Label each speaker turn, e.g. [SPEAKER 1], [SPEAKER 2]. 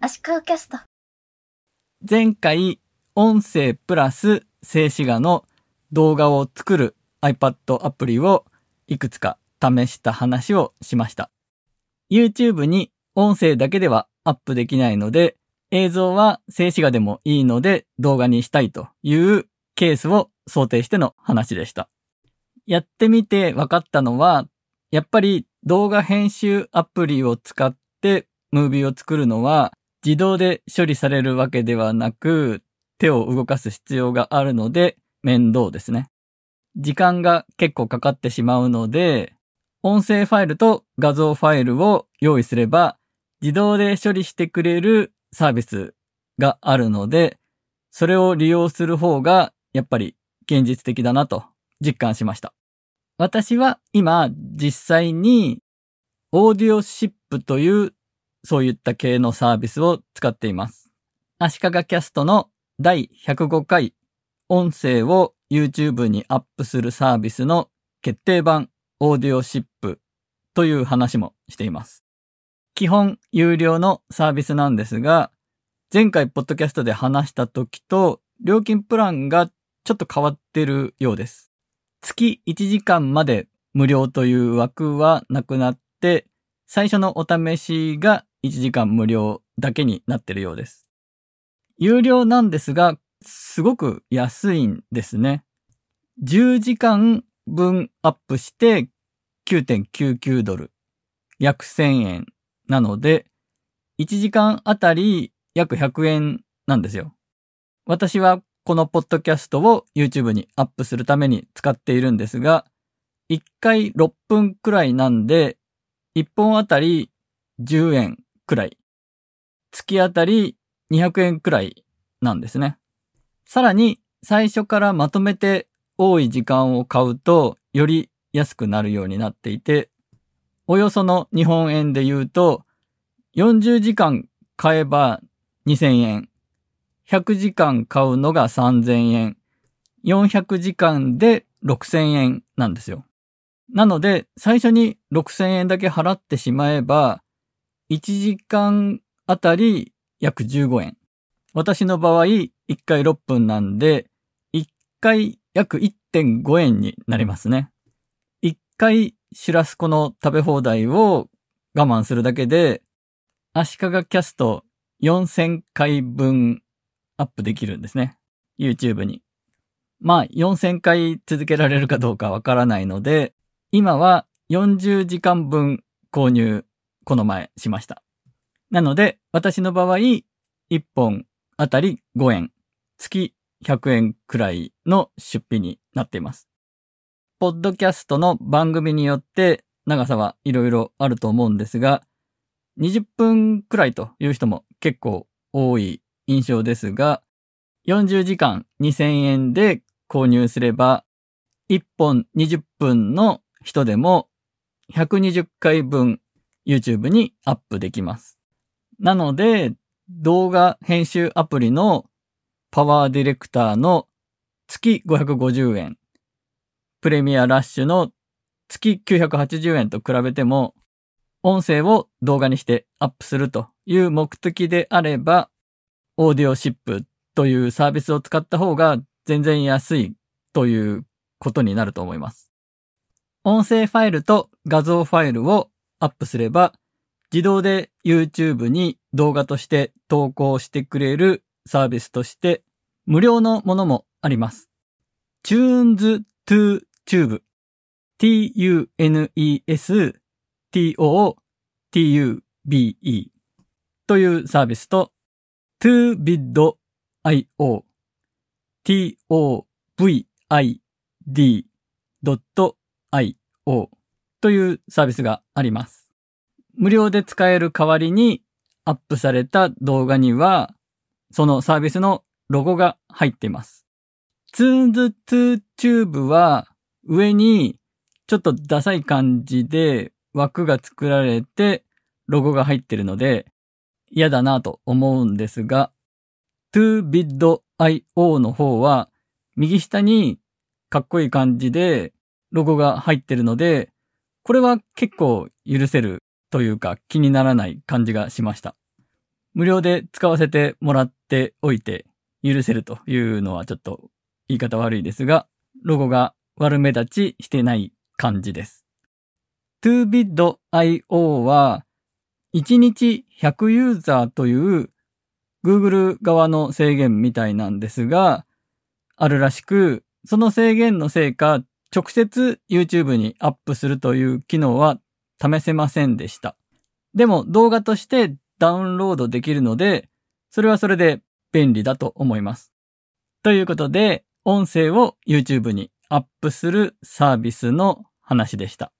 [SPEAKER 1] 足利キャスト。
[SPEAKER 2] 前回、音声プラス静止画の動画を作る iPad アプリをいくつか試した話をしました。YouTube に音声だけではアップできないので、映像は静止画でもいいので動画にしたいというケースを想定しての話でした。やってみて分かったのは、やっぱり動画編集アプリを使ってムービーを作るのは自動で処理されるわけではなく、手を動かす必要があるので面倒ですね。時間が結構かかってしまうので、音声ファイルと画像ファイルを用意すれば自動で処理してくれるサービスがあるので、それを利用する方がやっぱり現実的だなと実感しました。私は今実際にオーディオシップというそういった系のサービスを使っています。足利キャストの第105回音声を YouTube にアップするサービスの決定版オーディオシップという話もしています。基本有料のサービスなんですが、前回ポッドキャストで話した時と料金プランがちょっと変わってるようです。月1時間まで無料という枠はなくなって、最初のお試しが1時間無料だけになってるようです。有料なんですが、すごく安いんですね。10時間分アップして9.99ドル、約1000円なので、1時間あたり約100円なんですよ。私はこのポッドキャストを YouTube にアップするために使っているんですが、1回6分くらいなんで、1本あたり10円くらい。月あたり200円くらいなんですね。さらに最初からまとめて多い時間を買うとより安くなるようになっていて、およその日本円で言うと、40時間買えば2000円、100時間買うのが3000円、400時間で6000円なんですよ。なので、最初に6000円だけ払ってしまえば、1時間あたり約15円。私の場合、1回6分なんで、1回約1.5円になりますね。1回シュラスコの食べ放題を我慢するだけで、足利キャスト4000回分アップできるんですね。YouTube に。まあ、4000回続けられるかどうかわからないので、今は40時間分購入、この前しました。なので、私の場合、1本あたり5円、月100円くらいの出費になっています。ポッドキャストの番組によって長さはいろいろあると思うんですが、20分くらいという人も結構多い印象ですが、40時間2000円で購入すれば、1本20分の人でも120回分 YouTube にアップできます。なので、動画編集アプリの PowerDirector の月550円、 Premiere Rush の月980円と比べても、音声を動画にしてアップするという目的であれば、 Audioship というサービスを使った方が全然安いということになると思います。音声ファイルと画像ファイルをアップすれば、自動で YouTube に動画として投稿してくれるサービスとして、無料のものもあります。Tunes to Tube t-u-n-e-s t-o-t-u-b-e というサービスと ToBid.io t-o-v-i-d.io というサービスがあります。無料で使える代わりにアップされた動画には、そのサービスのロゴが入っています。Tunes2Tube は上にちょっとダサい感じで枠が作られてロゴが入ってるので嫌だなと思うんですが、ToBid.io の方は右下にかっこいい感じでロゴが入ってるので、これは結構許せるというか気にならない感じがしました。無料で使わせてもらっておいて許せるというのはちょっと言い方悪いですが、ロゴが悪目立ちしてない感じです。2bid.io は1日100ユーザーという Google 側の制限みたいなんですが、あるらしく、その制限のせいか、直接 YouTube にアップするという機能は試せませんでした。でも動画としてダウンロードできるので、それはそれで便利だと思います。ということで、音声を YouTube にアップするサービスの話でした。